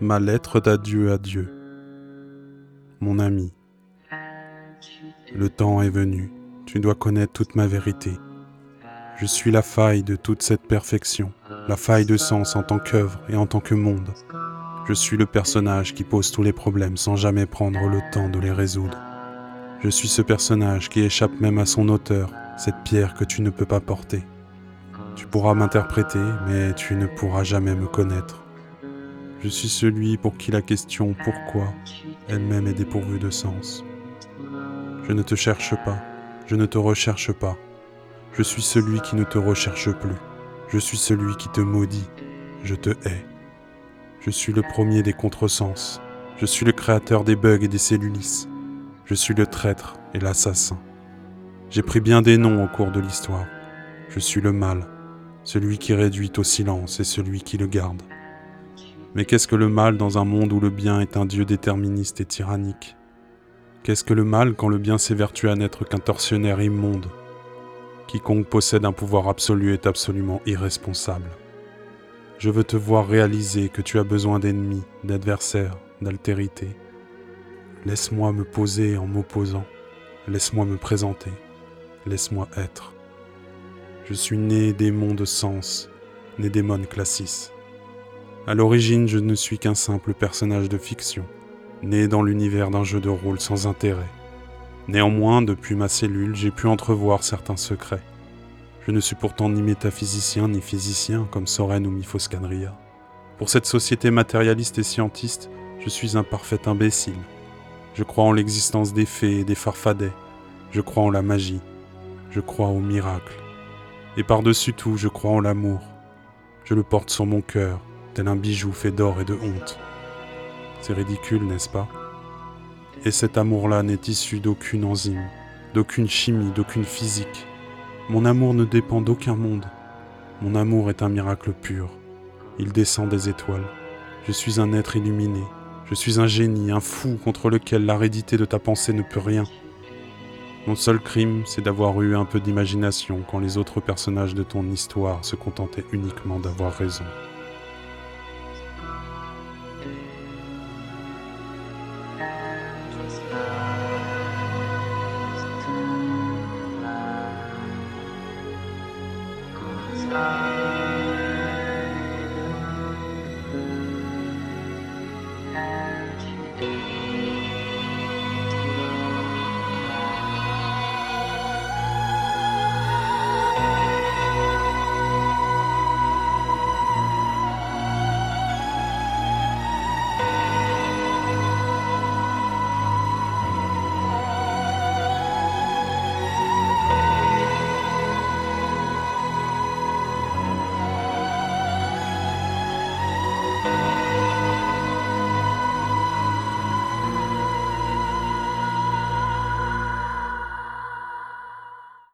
Ma lettre d'adieu à Dieu. Mon ami, le temps est venu, tu dois connaître toute ma vérité. Je suis la faille de toute cette perfection, la faille de sens en tant qu'œuvre et en tant que monde. Je suis le personnage qui pose tous les problèmes sans jamais prendre le temps de les résoudre. Je suis ce personnage qui échappe même à son auteur, cette pierre que tu ne peux pas porter. Tu pourras m'interpréter, mais tu ne pourras jamais me connaître. Je suis celui pour qui la question pourquoi elle-même est dépourvue de sens. Je ne te cherche pas, je ne te recherche pas. Je suis celui qui ne te recherche plus. Je suis celui qui te maudit. Je te hais. Je suis le premier des contresens. Je suis le créateur des bugs et des cellulis. Je suis le traître et l'assassin. J'ai pris bien des noms au cours de l'histoire. Je suis le mal, celui qui réduit au silence et celui qui le garde. Mais qu'est-ce que le mal dans un monde où le bien est un dieu déterministe et tyrannique? Qu'est-ce que le mal quand le bien s'évertue à n'être qu'un tortionnaire immonde? Quiconque possède un pouvoir absolu est absolument irresponsable. Je veux te voir réaliser que tu as besoin d'ennemis, d'adversaires, d'altérité. Laisse-moi me poser en m'opposant. Laisse-moi me présenter. Laisse-moi être. Je suis né démon de sens, né démon classis. À l'origine, je ne suis qu'un simple personnage de fiction, né dans l'univers d'un jeu de rôle sans intérêt. Néanmoins, depuis ma cellule, j'ai pu entrevoir certains secrets. Je ne suis pourtant ni métaphysicien ni physicien comme Soren ou Mifoscanria. Pour cette société matérialiste et scientiste, je suis un parfait imbécile. Je crois en l'existence des fées et des farfadets. Je crois en la magie. Je crois au miracle. Et par-dessus tout, je crois en l'amour. Je le porte sur mon cœur, tel un bijou fait d'or et de honte. C'est ridicule, n'est-ce pas? Et cet amour-là n'est issu d'aucune enzyme, d'aucune chimie, d'aucune physique. Mon amour ne dépend d'aucun monde. Mon amour est un miracle pur. Il descend des étoiles. Je suis un être illuminé. Je suis un génie, un fou contre lequel l'aridité de ta pensée ne peut rien. Mon seul crime, c'est d'avoir eu un peu d'imagination quand les autres personnages de ton histoire se contentaient uniquement d'avoir raison. Bye.